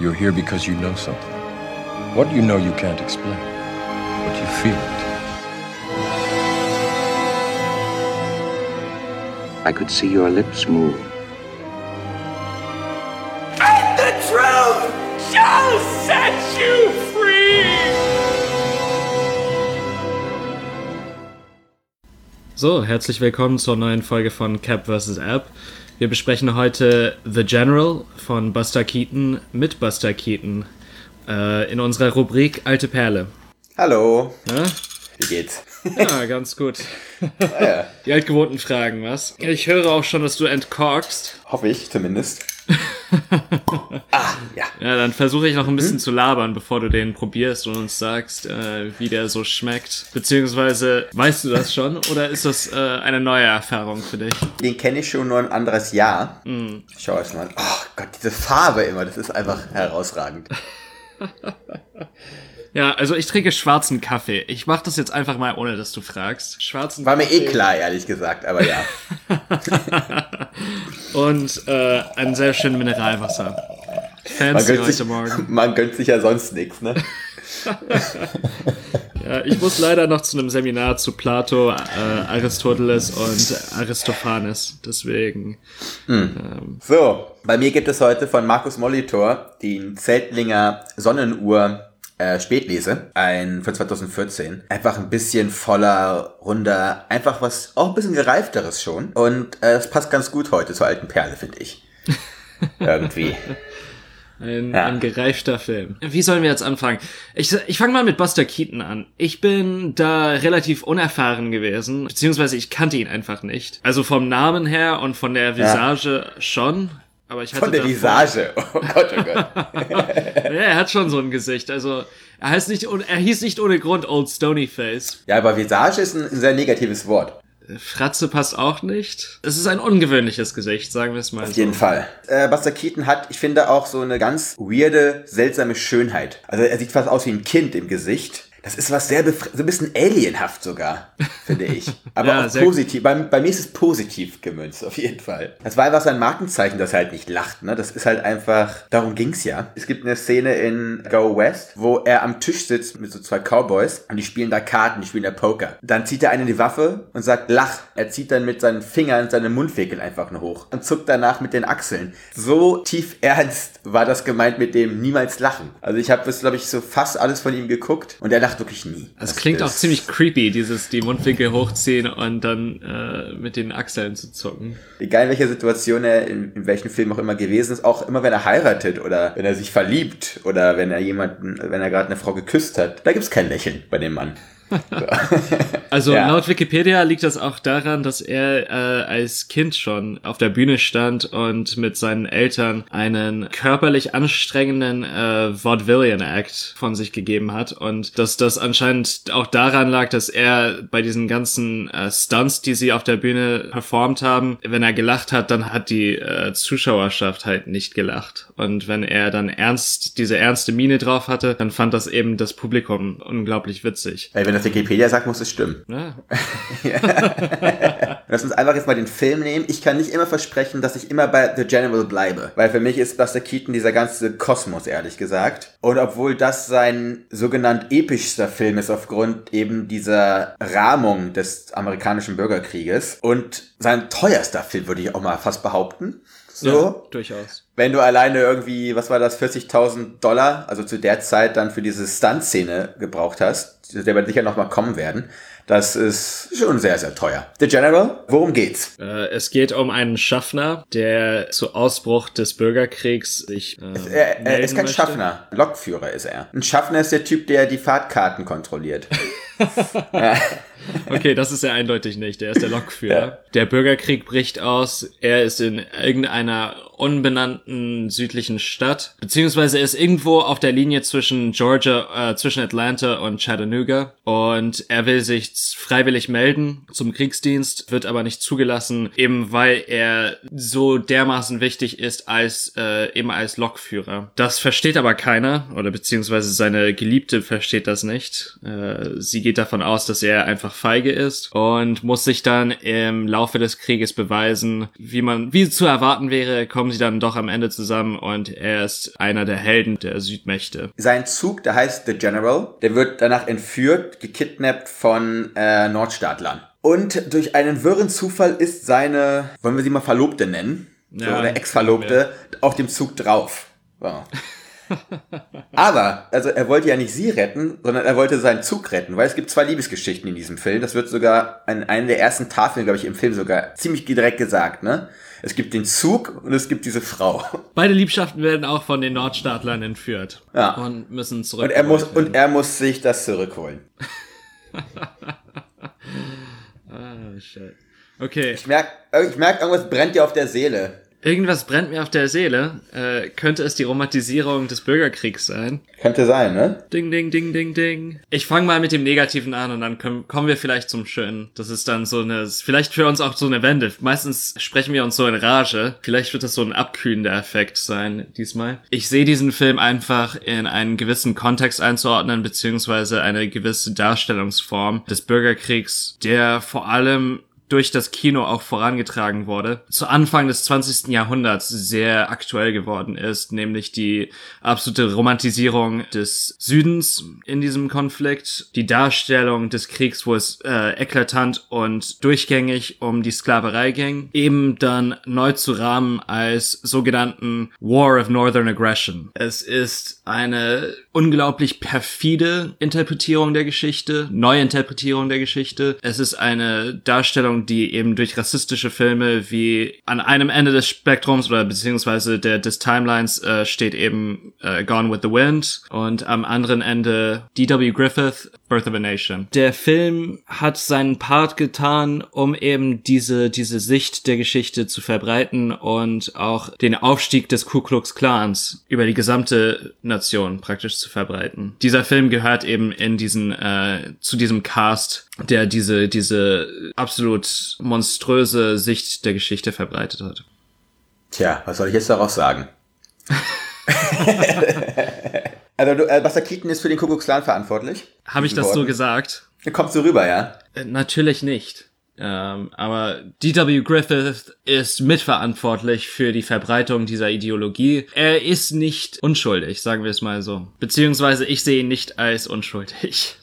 You're here because you know something. What you know you can't explain, but you feel it. I could see your lips move. So, herzlich willkommen zur neuen Folge von Cap vs. App. Wir besprechen heute The General von Buster Keaton mit Buster Keaton äh, in unserer Rubrik Alte Perle. Hallo. Ja? Wie geht's? Ja, ganz gut. ja. Die altgewohnten Fragen, was? Ich höre auch schon, dass du entkorkst. Hoffe ich zumindest. ah, ja. Ja, dann versuche ich noch ein bisschen hm? zu labern, bevor du den probierst und uns sagst, äh, wie der so schmeckt. Beziehungsweise, weißt du das schon oder ist das äh, eine neue Erfahrung für dich? Den kenne ich schon nur ein anderes Jahr. Mm. Schau es mal. Oh Gott, diese Farbe immer, das ist einfach herausragend. Ja, also ich trinke schwarzen Kaffee. Ich mach das jetzt einfach mal, ohne dass du fragst. Schwarzen War mir eh klar, ehrlich gesagt, aber ja. Und äh, ein sehr schönes Mineralwasser. Fancy man heute sich, Morgen. Man gönnt sich ja sonst nichts, ne? ja, ich muss leider noch zu einem Seminar zu Plato, äh, Aristoteles und Aristophanes. Deswegen. Hm. Ähm, so, bei mir gibt es heute von Markus Molitor den Zeltlinger Sonnenuhr äh, Spätlese, ein von 2014. Einfach ein bisschen voller, runder, einfach was, auch ein bisschen gereifteres schon. Und äh, es passt ganz gut heute zur alten Perle, finde ich. Irgendwie. Ein, ja. ein gereifter Film. Wie sollen wir jetzt anfangen? Ich, ich fange mal mit Buster Keaton an. Ich bin da relativ unerfahren gewesen, beziehungsweise ich kannte ihn einfach nicht. Also vom Namen her und von der Visage ja. schon. Aber ich hatte Von der Visage. Oh Gott, oh Gott. ja, er hat schon so ein Gesicht. Also er heißt nicht, er hieß nicht ohne Grund Old Stony Face. Ja, aber Visage ist ein, ein sehr negatives Wort. Fratze passt auch nicht. Es ist ein ungewöhnliches Gesicht, sagen wir es mal Auf so. jeden Fall. Äh, Buster Keaton hat, ich finde, auch so eine ganz weirde, seltsame Schönheit. Also er sieht fast aus wie ein Kind im Gesicht. Das ist was sehr so ein bisschen alienhaft sogar, finde ich. Aber ja, auch positiv. Bei, bei, mir ist es positiv gemünzt, auf jeden Fall. Das war einfach sein Markenzeichen, dass er halt nicht lacht. Ne? Das ist halt einfach, darum ging's ja. Es gibt eine Szene in Go West, wo er am Tisch sitzt mit so zwei Cowboys und die spielen da Karten, die spielen da Poker. Dann zieht der eine die Waffe und sagt, lach. Er zieht dann mit seinen Fingern seine Mundwinkel einfach nur hoch und zuckt danach mit den Achseln. So tief ernst war das gemeint mit dem niemals lachen. Also ich habe glaube ich, so fast alles von ihm geguckt und er lacht lacht wirklich nie. Es das klingt auch ziemlich creepy, dieses die Mundwinkel hochziehen und dann äh, mit den Achseln zu zucken. Egal in welcher Situation er in, in welchem Film auch immer gewesen ist, auch immer wenn er heiratet oder wenn er sich verliebt oder wenn er jemanden, wenn er gerade eine Frau geküsst hat, da gibt's kein Lächeln bei dem Mann. also ja. laut Wikipedia liegt das auch daran, dass er äh, als Kind schon auf der Bühne stand und mit seinen Eltern einen körperlich anstrengenden äh, Vaudevillian Act von sich gegeben hat und dass das anscheinend auch daran lag, dass er bei diesen ganzen äh, Stunts, die sie auf der Bühne performt haben, wenn er gelacht hat, dann hat die äh, Zuschauerschaft halt nicht gelacht und wenn er dann ernst diese ernste Miene drauf hatte, dann fand das eben das Publikum unglaublich witzig. Weil wenn das Wikipedia sagt, muss es stimmen. Ja. Lass uns einfach jetzt mal den Film nehmen. Ich kann nicht immer versprechen, dass ich immer bei The General bleibe. Weil für mich ist Buster Keaton dieser ganze Kosmos, ehrlich gesagt. Und obwohl das sein sogenannt epischster Film ist, aufgrund eben dieser Rahmung des amerikanischen Bürgerkrieges und sein teuerster Film, würde ich auch mal fast behaupten. So. Ja, durchaus. Wenn du alleine irgendwie, was war das, 40.000 Dollar, also zu der Zeit dann für diese Stunt-Szene gebraucht hast, der wird sicher nochmal kommen werden. Das ist schon sehr, sehr teuer. The General, worum geht's? Äh, es geht um einen Schaffner, der zu Ausbruch des Bürgerkriegs sich. Äh, er, er ist kein möchte. Schaffner, Lokführer ist er. Ein Schaffner ist der Typ, der die Fahrtkarten kontrolliert. Okay, das ist er eindeutig nicht. Der ist der Lokführer. Ja. Der Bürgerkrieg bricht aus. Er ist in irgendeiner unbenannten südlichen Stadt, beziehungsweise er ist irgendwo auf der Linie zwischen Georgia, äh, zwischen Atlanta und Chattanooga und er will sich freiwillig melden zum Kriegsdienst, wird aber nicht zugelassen, eben weil er so dermaßen wichtig ist als äh, eben als Lokführer. Das versteht aber keiner oder beziehungsweise seine Geliebte versteht das nicht. Äh, sie geht davon aus, dass er einfach feige ist und muss sich dann im Laufe des Krieges beweisen, wie man, wie zu erwarten wäre, kommen sie dann doch am Ende zusammen und er ist einer der Helden der Südmächte. Sein Zug, der heißt The General, der wird danach entführt, gekidnappt von äh, Nordstaatlern. Und durch einen wirren Zufall ist seine, wollen wir sie mal Verlobte nennen, so, Ja, oder Ex-Verlobte, auf dem Zug drauf. So. Aber, also er wollte ja nicht sie retten, sondern er wollte seinen Zug retten, weil es gibt zwei Liebesgeschichten in diesem Film. Das wird sogar an einer der ersten Tafeln, glaube ich, im Film sogar ziemlich direkt gesagt, ne? Es gibt den Zug und es gibt diese Frau. Beide Liebschaften werden auch von den Nordstaatlern entführt. Ja. Und müssen zurück. Und er muss, und er muss sich das zurückholen. Ah, shit. Okay. Ich merk, ich merk, irgendwas brennt dir auf der Seele. Irgendwas brennt mir auf der Seele. Äh, könnte es die Romantisierung des Bürgerkriegs sein? Könnte sein, ne? Ding, ding, ding, ding, ding. Ich fange mal mit dem Negativen an und dann können, kommen wir vielleicht zum Schönen. Das ist dann so eine, vielleicht für uns auch so eine Wende. Meistens sprechen wir uns so in Rage. Vielleicht wird das so ein abkühlender Effekt sein diesmal. Ich sehe diesen Film einfach in einen gewissen Kontext einzuordnen, beziehungsweise eine gewisse Darstellungsform des Bürgerkriegs, der vor allem durch das Kino auch vorangetragen wurde, zu Anfang des 20. Jahrhunderts sehr aktuell geworden ist, nämlich die absolute Romantisierung des Südens in diesem Konflikt, die Darstellung des Kriegs, wo es äh, eklatant und durchgängig um die Sklaverei ging, eben dann neu zu rahmen als sogenannten War of Northern Aggression. Es ist eine unglaublich perfide Interpretierung der Geschichte, Neuinterpretierung der Geschichte. Es ist eine Darstellung, die eben durch rassistische Filme wie an einem Ende des Spektrums oder beziehungsweise der, des Timelines äh, steht eben äh, Gone with the Wind und am anderen Ende D.W. Griffith, Birth of a Nation. Der Film hat seinen Part getan, um eben diese, diese Sicht der Geschichte zu verbreiten und auch den Aufstieg des Ku Klux Klans über die gesamte Nation praktisch zu verbreiten. Dieser Film gehört eben in diesen, äh, zu diesem Cast, der diese, diese absolut monströse Sicht der Geschichte verbreitet hat. Tja, was soll ich jetzt daraus sagen? also, du, äh, Buster Keaton ist für den Kuckucks Klan verantwortlich. Habe ich das so gesagt? Kommst du rüber, ja? Äh, Natürlich nicht. Ähm, aber D.W. Griffith ist mitverantwortlich für die Verbreitung dieser Ideologie. Er ist nicht unschuldig, sagen wir es mal so. Beziehungsweise ich sehe ihn nicht als unschuldig.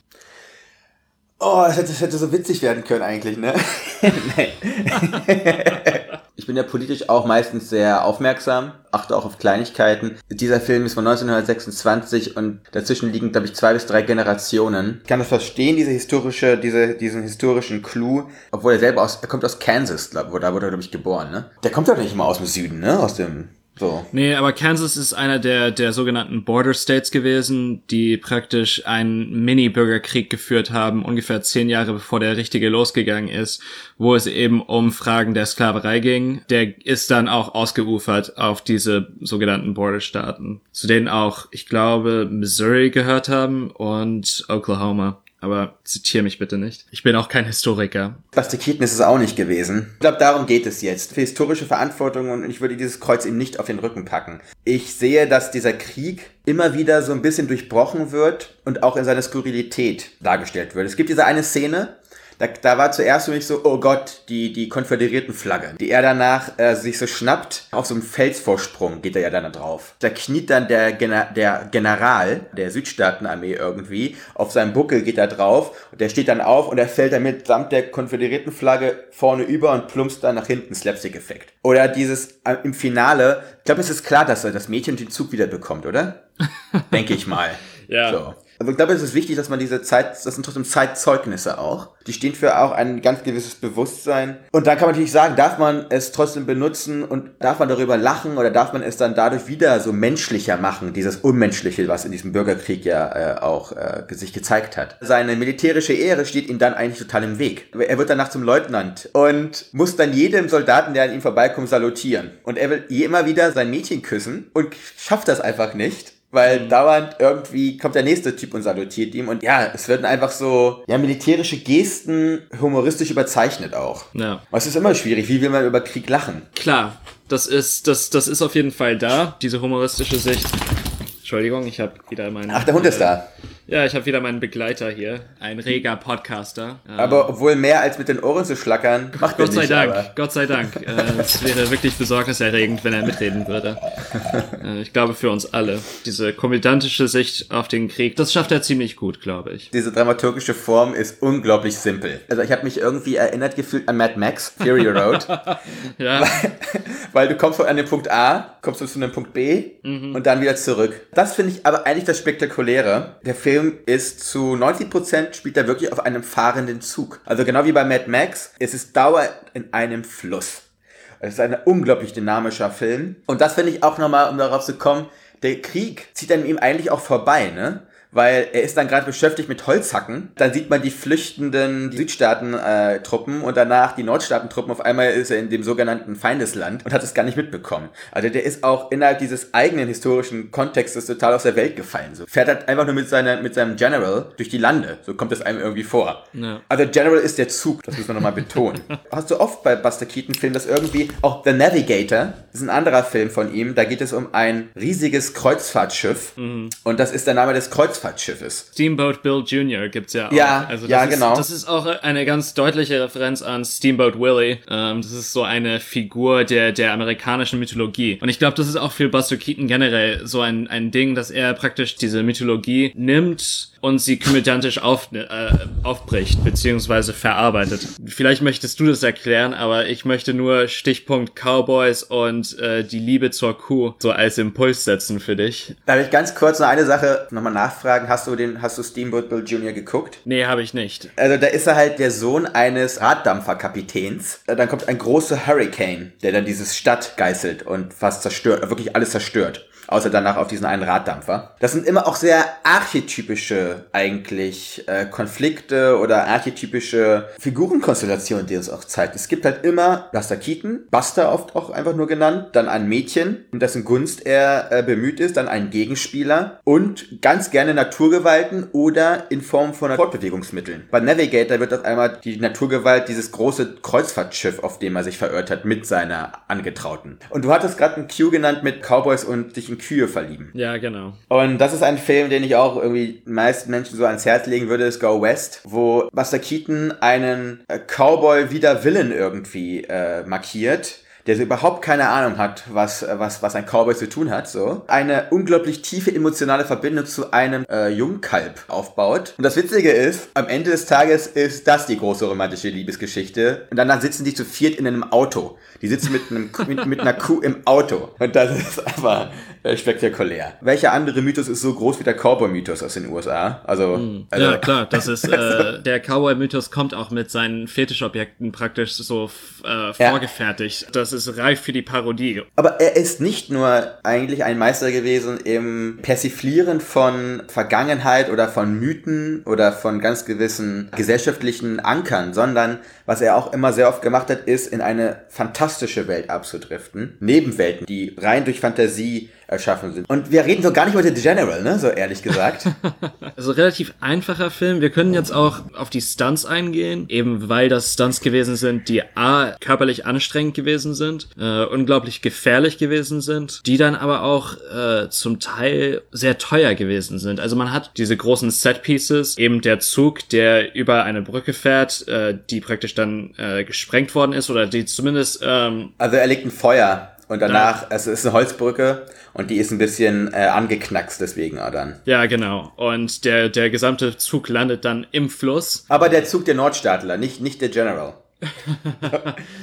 Oh, das hätte, das hätte so witzig werden können eigentlich, ne? ich bin ja politisch auch meistens sehr aufmerksam, achte auch auf Kleinigkeiten. Dieser Film ist von 1926 und dazwischen liegen, glaube ich, zwei bis drei Generationen. Ich kann das verstehen, diese historische, diese, diesen historischen Clou, obwohl er selber aus, er kommt aus Kansas, glaub, da wurde er, glaube ich, geboren, ne? Der kommt doch nicht mal aus dem Süden, ne? Aus dem, so. Nee, aber Kansas ist einer der, der sogenannten Border States gewesen, die praktisch einen Mini-Bürgerkrieg geführt haben, ungefähr zehn Jahre bevor der richtige losgegangen ist, wo es eben um Fragen der Sklaverei ging. Der ist dann auch ausgeufert auf diese sogenannten Border-Staaten, zu denen auch, ich glaube, Missouri gehört haben und Oklahoma. Aber zitiere mich bitte nicht. Ich bin auch kein Historiker. Buster Keaton ist es auch nicht gewesen. Ich glaube, darum geht es jetzt. Für historische Verantwortung und ich würde dieses Kreuz ihm nicht auf den Rücken packen. Ich sehe, dass dieser Krieg immer wieder so ein bisschen durchbrochen wird und auch in seiner Skurrilität dargestellt wird. Es gibt diese eine Szene, da, da war zuerst für mich so, oh Gott, die, die konföderierten Flagge, die er danach äh, sich so schnappt. Auf so einem Felsvorsprung geht er ja dann da drauf. Da kniet dann der, Gener der General der Südstaatenarmee irgendwie. Auf seinem Buckel geht er drauf und der steht dann auf und er fällt dann mitsamt der konföderierten Flagge vorne über und plumpst dann nach hinten, Slapstick-Effekt. Oder dieses äh, im Finale, ich glaube, es ist klar, dass er das Mädchen den Zug wieder bekommt, oder? Denke ich mal. Ja. So. Aber ich glaube, es ist wichtig, dass man diese Zeit, das sind trotzdem Zeitzeugnisse auch. Die stehen für auch ein ganz gewisses Bewusstsein. Und dann kann man natürlich sagen, darf man es trotzdem benutzen und darf man darüber lachen oder darf man es dann dadurch wieder so menschlicher machen, dieses Unmenschliche, was in diesem Bürgerkrieg ja äh, auch äh, sich gezeigt hat. Seine militärische Ehre steht ihm dann eigentlich total im Weg. Er wird danach zum Leutnant und muss dann jedem Soldaten, der an ihm vorbeikommt, salutieren. Und er will immer wieder sein Mädchen küssen und schafft das einfach nicht weil dauernd irgendwie kommt der nächste Typ und salutiert ihm und ja, es werden einfach so ja militärische Gesten humoristisch überzeichnet auch. Ja. Es ist immer schwierig, wie will man über Krieg lachen? Klar, das ist, das, das ist auf jeden Fall da, diese humoristische Sicht. Entschuldigung, ich habe wieder meinen. Ach, der Hund ist da. Ja, ich habe wieder meinen Begleiter hier, ein reger Podcaster. Aber obwohl mehr als mit den Ohren zu schlackern, macht er Gott sei nicht, Dank, aber- Gott sei Dank. Äh, Es wäre wirklich besorgniserregend, wenn er mitreden würde. Äh, Ich glaube für uns alle. Diese komödiantische Sicht auf den Krieg, das schafft er ziemlich gut, glaube ich. Diese dramaturgische Form ist unglaublich simpel. Also ich habe mich irgendwie erinnert gefühlt an Mad Max, Fury Road. Ja, Weil du kommst von einem Punkt A, kommst du zu einem Punkt B und dann wieder zurück. Das finde ich aber eigentlich das Spektakuläre. Der Film ist zu 90% spielt er wirklich auf einem fahrenden Zug. Also genau wie bei Mad Max, es ist dauernd in einem Fluss. Es ist ein unglaublich dynamischer Film. Und das finde ich auch nochmal, um darauf zu kommen, der Krieg zieht an ihm eigentlich auch vorbei, ne? Weil er ist dann gerade beschäftigt mit Holzhacken. Dann sieht man die flüchtenden Südstaaten-Truppen und danach die Nordstaaten-Truppen. Auf einmal ist er in dem sogenannten Feindesland und hat es gar nicht mitbekommen. Also der ist auch innerhalb dieses eigenen historischen Kontextes total aus der Welt gefallen. So fährt halt einfach nur mit, seiner, mit seinem General durch die Lande. So kommt es einem irgendwie vor. Ja. Also General ist der Zug, das müssen wir nochmal betonen. Hast du oft bei Buster Keaton-Filmen, dass irgendwie auch The Navigator, ist ein anderer Film von ihm, da geht es um ein riesiges Kreuzfahrtschiff und das ist der Name des Kreuzfahrtschiffes. Steamboat Bill Jr. gibt's ja auch. Ja, also das ja, ist, genau. Das ist auch eine ganz deutliche Referenz an Steamboat Willie. Ähm, das ist so eine Figur der, der amerikanischen Mythologie. Und ich glaube, das ist auch für Buster Keaton generell so ein, ein Ding, dass er praktisch diese Mythologie nimmt und sie komödiantisch auf, äh, aufbricht, beziehungsweise verarbeitet. Vielleicht möchtest du das erklären, aber ich möchte nur Stichpunkt Cowboys und äh, die Liebe zur Kuh so als Impuls setzen für dich. Darf ich ganz kurz noch eine Sache nochmal nachfragen? Hast du den, hast du Steamboat Bill Jr. geguckt? Nee, habe ich nicht. Also da ist er halt der Sohn eines Raddampferkapitäns. Äh, Dann kommt ein großer Hurricane, der dann diese Stadt geißelt und fast zerstört, wirklich alles zerstört. Außer danach auf diesen einen Raddampfer. Das sind immer auch sehr archetypische eigentlich äh, Konflikte oder archetypische Figurenkonstellationen, die es auch zeigt. Es gibt halt immer Buster Keaton, Buster oft auch einfach nur genannt, dann ein Mädchen, in dessen Gunst er äh, bemüht ist, dann einen Gegenspieler und ganz gerne Naturgewalten oder in Form von Fortbewegungsmitteln. Bei Navigator wird auf einmal die Naturgewalt dieses große Kreuzfahrtschiff, auf dem er sich verirrt hat, mit seiner Angetrauten. Und du hattest gerade einen Q genannt mit Cowboys und sich in Kühe verlieben. Ja, genau. Und das ist ein Film, den ich auch irgendwie meisten Menschen so ans Herz legen würde, ist Go West, wo Buster Keaton einen äh, Cowboy wider Willen irgendwie äh, markiert der so überhaupt keine Ahnung hat, was, äh, was, was ein Cowboy zu tun hat, so. Eine unglaublich tiefe emotionale Verbindung zu einem äh, Jungkalb aufbaut. Und das Witzige ist, am Ende des Tages ist das die große romantische Liebesgeschichte. Und danach sitzen die zu viert in einem Auto. Die sitzen mit, einem, mit, mit einer Kuh im Auto. Und das ist einfach äh, spektakulär. Welcher andere Mythos ist so groß wie der Cowboy-Mythos aus den USA? Also, also ja, klar, das ist, äh, der Cowboy-Mythos kommt auch mit seinen Fetischobjekten praktisch so äh, vorgefertigt. Das ist reif für die Parodie. Aber er ist nicht nur eigentlich ein Meister gewesen im Persiflieren von Vergangenheit oder von Mythen oder von ganz gewissen gesellschaftlichen Ankern, sondern was er auch immer sehr oft gemacht hat, ist in eine fantastische Welt abzudriften. Nebenwelten, die rein durch Fantasie erschaffen sind. Und wir reden so gar nicht über The General, ne? So ehrlich gesagt. Also relativ einfacher Film. Wir können jetzt auch auf die Stunts eingehen, eben weil das Stunts gewesen sind, die A, körperlich anstrengend gewesen sind, äh, unglaublich gefährlich gewesen sind, die dann aber auch äh, zum Teil sehr teuer gewesen sind. Also man hat diese großen Set-Pieces, eben der Zug, der über eine Brücke fährt, äh, die praktisch dann äh, gesprengt worden ist oder die zumindest ähm, Also er legt ein Feuer und danach, es ist eine Holzbrücke und die ist ein bisschen äh, angeknackst deswegen dann. ja genau und der der gesamte Zug landet dann im Fluss Aber der Zug der Nordstaatler, nicht, nicht der General.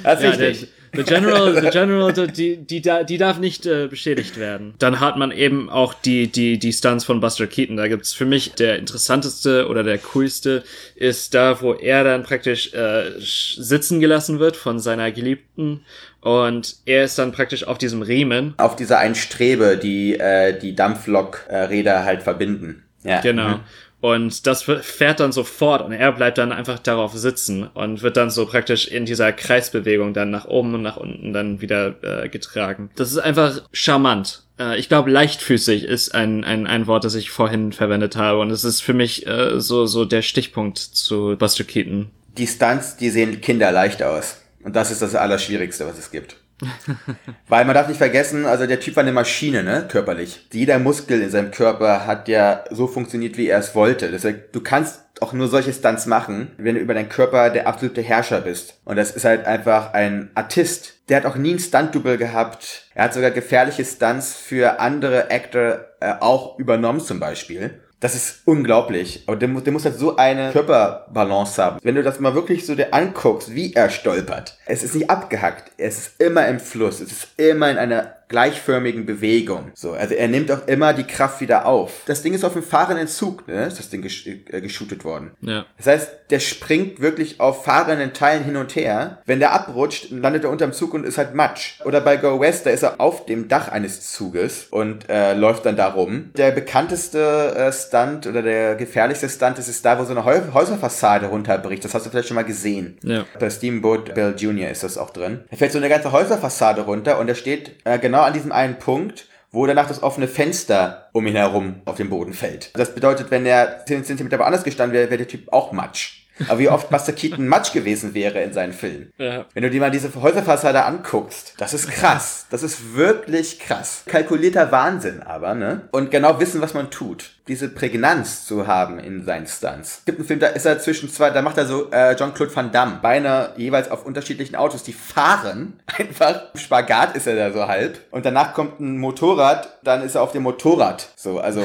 das ist Ja, der, wichtig. The General, the General, die, die, die darf nicht äh, beschädigt werden. Dann hat man eben auch die, die, die Stunts von Buster Keaton. Da gibt's für mich der interessanteste oder der coolste ist da, wo er dann praktisch äh, sitzen gelassen wird von seiner Geliebten und er ist dann praktisch auf diesem Riemen. auf dieser einen Strebe, die äh, die Dampflokräder halt verbinden. Ja. Genau. Und das fährt dann sofort und er bleibt dann einfach darauf sitzen und wird dann so praktisch in dieser Kreisbewegung dann nach oben und nach unten dann wieder äh, getragen. Das ist einfach charmant. Äh, ich glaube, leichtfüßig ist ein, ein, ein Wort, das ich vorhin verwendet habe und es ist für mich äh, so, so der Stichpunkt zu Buster Keaton. Die Stunts, die sehen kinderleicht aus. Und das ist das Allerschwierigste, was es gibt. Weil man darf nicht vergessen, also der Typ war eine Maschine, ne, körperlich. Jeder Muskel in seinem Körper hat ja so funktioniert, wie er es wollte. Deshalb, du kannst auch nur solche Stunts machen, wenn du über deinen Körper der absolute Herrscher bist. Und das ist halt einfach ein Artist. Der hat auch nie ein Stunt-Double gehabt. Er hat sogar gefährliche Stunts für andere Actor äh, auch übernommen zum Beispiel. Das ist unglaublich. Aber der, der muss halt so eine Körperbalance haben. Wenn du das mal wirklich so dir anguckst, wie er stolpert. Es ist nicht abgehackt. Es ist immer im Fluss. Es ist immer in einer gleichförmigen Bewegung. So, also er nimmt auch immer die Kraft wieder auf. Das Ding ist auf dem fahrenden Zug, ne? Ist das Ding gesch äh, geshootet worden. Ja. Das heißt, der springt wirklich auf fahrenden Teilen hin und her. Wenn der abrutscht, landet er unterm Zug und ist halt Matsch. Oder bei Go West, da ist er auf dem Dach eines Zuges und äh, läuft dann da rum. Der bekannteste äh, Stunt oder der gefährlichste Stunt ist, ist da, wo so eine Häu Häuserfassade runterbricht. Das hast du vielleicht schon mal gesehen. Ja. Bei Steamboat Bill Jr. ist das auch drin. Da fällt so eine ganze Häuserfassade runter und er steht äh, genau an diesem einen Punkt, wo danach das offene Fenster um ihn herum auf den Boden fällt. Das bedeutet, wenn er 10 cm woanders gestanden wäre, wäre der Typ auch Matsch. Aber wie oft Buster Keaton Matsch gewesen wäre in seinen Filmen. Ja. Wenn du dir mal diese Häuserfassade anguckst, das ist krass. Das ist wirklich krass. Kalkulierter Wahnsinn aber, ne? Und genau wissen, was man tut. Diese Prägnanz zu haben in seinen Stunts. Es gibt einen Film, da ist er zwischen zwei, da macht er so äh, Jean-Claude Van Damme. Beine jeweils auf unterschiedlichen Autos, die fahren. Einfach Spagat ist er da so halb. Und danach kommt ein Motorrad, dann ist er auf dem Motorrad. So, also,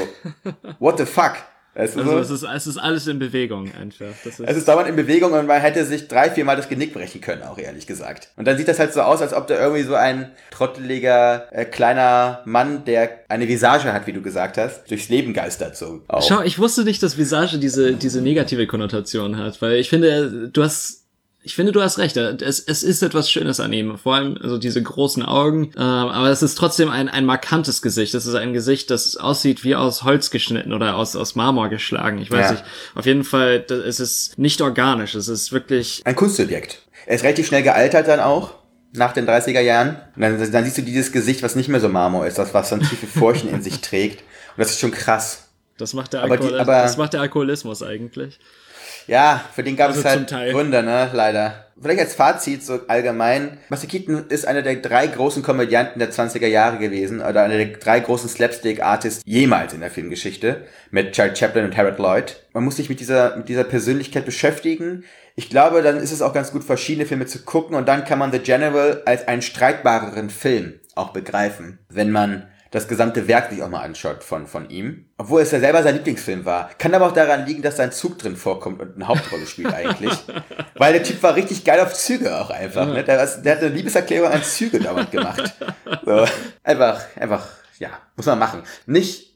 what the fuck? Weißt du Also so? es ist, es ist alles in Bewegung einfach. Ist, Es ist dauernd in Bewegung und man hätte sich drei, viermal das Genick brechen können, auch ehrlich gesagt. Und dann sieht das halt so aus, als ob da irgendwie so ein trotteliger, äh, kleiner Mann, der eine Visage hat, wie du gesagt hast, durchs Leben geistert so. Auch. Schau, ich wusste nicht, dass Visage diese, diese negative Konnotation hat, weil ich finde, du hast, ich finde, du hast recht. Es, es ist etwas Schönes an ihm. Vor allem, also diese großen Augen. Ähm, aber es ist trotzdem ein, ein markantes Gesicht. Es ist ein Gesicht, das aussieht wie aus Holz geschnitten oder aus, aus Marmor geschlagen. Ich weiß Ja. nicht. Auf jeden Fall, da- es ist nicht organisch. Es ist wirklich, Ein Kunstsubjekt. Er ist relativ schnell gealtert dann auch. Nach den 30er Jahren. Und dann, dann siehst du dieses Gesicht, was nicht mehr so Marmor ist, das was dann tiefe Furchen in sich trägt. Und das ist schon krass. das macht der, Aber die- Alkohol, aber- das macht der Alkoholismus eigentlich. Ja, für den gab Also es halt. Gründe, ne, leider. Vielleicht als Fazit so allgemein. Buster Keaton ist einer der drei großen Komödianten der 20er Jahre gewesen oder einer der drei großen Slapstick-Artists jemals in der Filmgeschichte mit Charles Chaplin und Harold Lloyd. Man muss sich mit dieser, mit dieser Persönlichkeit beschäftigen. Ich glaube, dann ist es auch ganz gut, verschiedene Filme zu gucken und dann kann man The General als einen streitbareren Film auch begreifen, wenn man das gesamte Werk sich auch mal anschaut von, von ihm. Obwohl es ja selber sein Lieblingsfilm war. Kann aber auch daran liegen, dass sein Zug drin vorkommt und eine Hauptrolle spielt eigentlich. Weil der Typ war richtig geil auf Züge auch einfach. Ne? Der, der hat eine Liebeserklärung an Züge dauernd gemacht. So. Einfach, einfach, ja, muss man machen. Nicht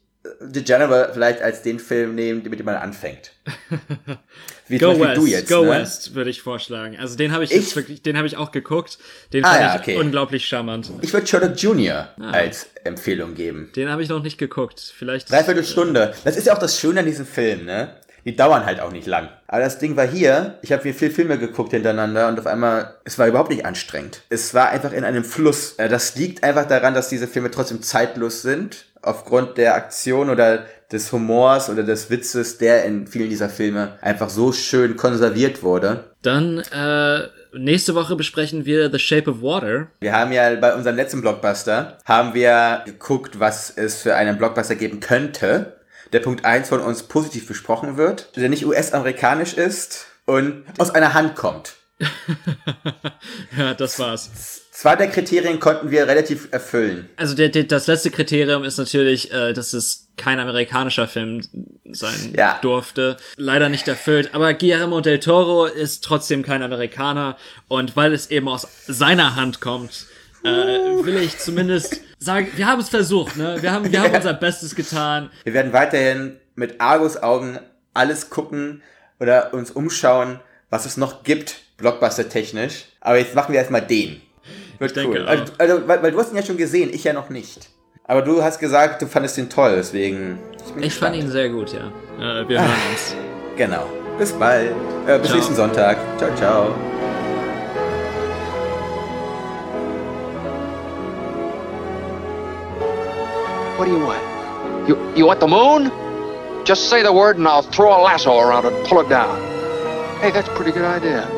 The General vielleicht als den Film nehmen, mit dem man anfängt. Wie Go West, du jetzt. Go ne? West würde ich vorschlagen. Also den habe ich, Ich- jetzt wirklich, den habe ich auch geguckt. Den Ah, fand ja, ich okay. unglaublich charmant. Ich würde Sherlock Jr. Ah. als Empfehlung geben. Den habe ich noch nicht geguckt. Vielleicht. Dreiviertel Stunde. Das ist ja auch das Schöne an diesem Film, ne? Die dauern halt auch nicht lang. Aber das Ding war hier, ich habe mir viele Filme geguckt hintereinander und auf einmal, es war überhaupt nicht anstrengend. Es war einfach in einem Fluss. Äh, Das liegt einfach daran, dass diese Filme trotzdem zeitlos sind, aufgrund der Aktion oder des Humors oder des Witzes, der in vielen dieser Filme einfach so schön konserviert wurde. Dann äh, nächste Woche besprechen wir The Shape of Water. Wir haben ja bei unserem letzten Blockbuster, haben wir geguckt, was es für einen Blockbuster geben könnte. Der Punkt 1 von uns positiv besprochen wird, der nicht US-amerikanisch ist und aus einer Hand kommt. Ja, das war's. Zwei der Kriterien konnten wir relativ erfüllen. Also der, der, das letzte Kriterium ist natürlich, äh, dass es kein amerikanischer Film sein Ja. durfte. Leider nicht erfüllt. Aber Guillermo del Toro ist trotzdem kein Amerikaner. Und weil es eben aus seiner Hand kommt, äh, will ich zumindest sagen, wir haben es versucht, ne? Wir haben, wir haben unser Bestes getan. Wir werden weiterhin mit Argus-Augen alles gucken oder uns umschauen, was es noch gibt, Blockbuster-technisch. Aber jetzt machen wir erstmal den. Wird denke cool. auch. Also, also, weil, weil du hast ihn ja schon gesehen, ich ja noch nicht. Aber du hast gesagt, du fandest ihn toll, deswegen. bin Ich fand ihn sehr gut, ja. Äh, wir hören uns. Genau. Bis bald. Äh, bis Ciao. nächsten Sonntag. Ciao, ciao. What do you want? You, you want the moon? Just say the word and I'll throw a lasso around it and pull it down. Hey, that's a pretty good idea.